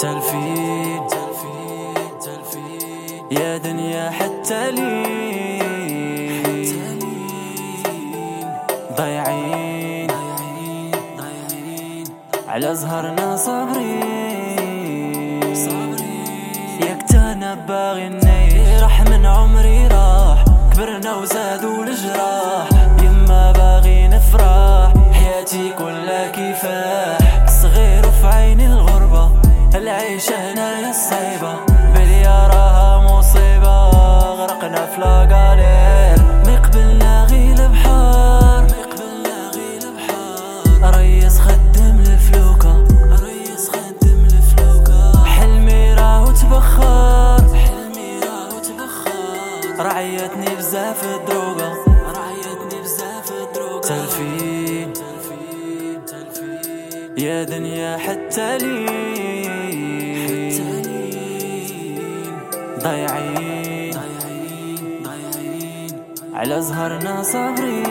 تلفين يا دنيا حتى لين ضايعين على زهرنا صابرين. ياك تانا باغي النيل. راح من عمري راح. كبرنا وزادوا الجراح. يما باغي نفرح. حياتي كلها الدروقة. رعيتني بزاف الدروقة. تلفين. يا دنيا حتى لين ضايعين. ضايعين على زهرنا صابرين.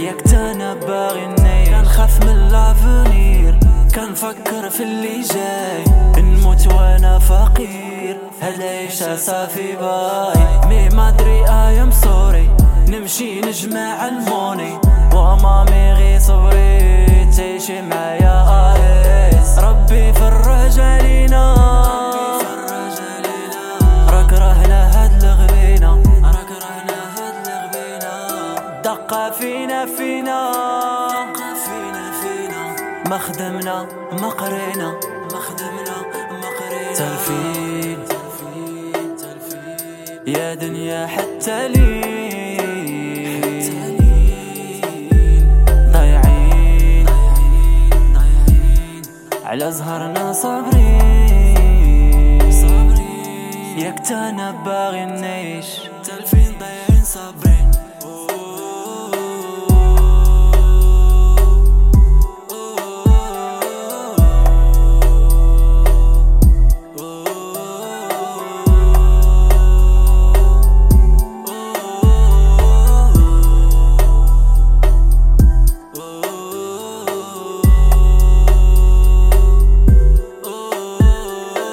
ياك تانا باغي النيل. كنخاف من لافونير كنفكر في اللي جاي. نموت وأنا فقير. هاد العيشة صافي باي. مي ما أدري أيام سوري نمشي نجمع الموني. ومامي غي صبري. تعيشي معايا آيس. ربي فرج علينا. راك رهنا هاد الغبينة. راك رهنا هاد الغبينة دقة فينا فينا. دقة فينا فينا ما خدمنا ما قرينا. ما خدمنا تلفين. يا دنيا حتى لين ضايعين. على زهرنا صابرين. ياك تانا باغي نعيش. تلفين ضايعين صابرين.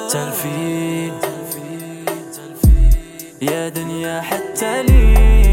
تلفين. يا دنيا حتى لين.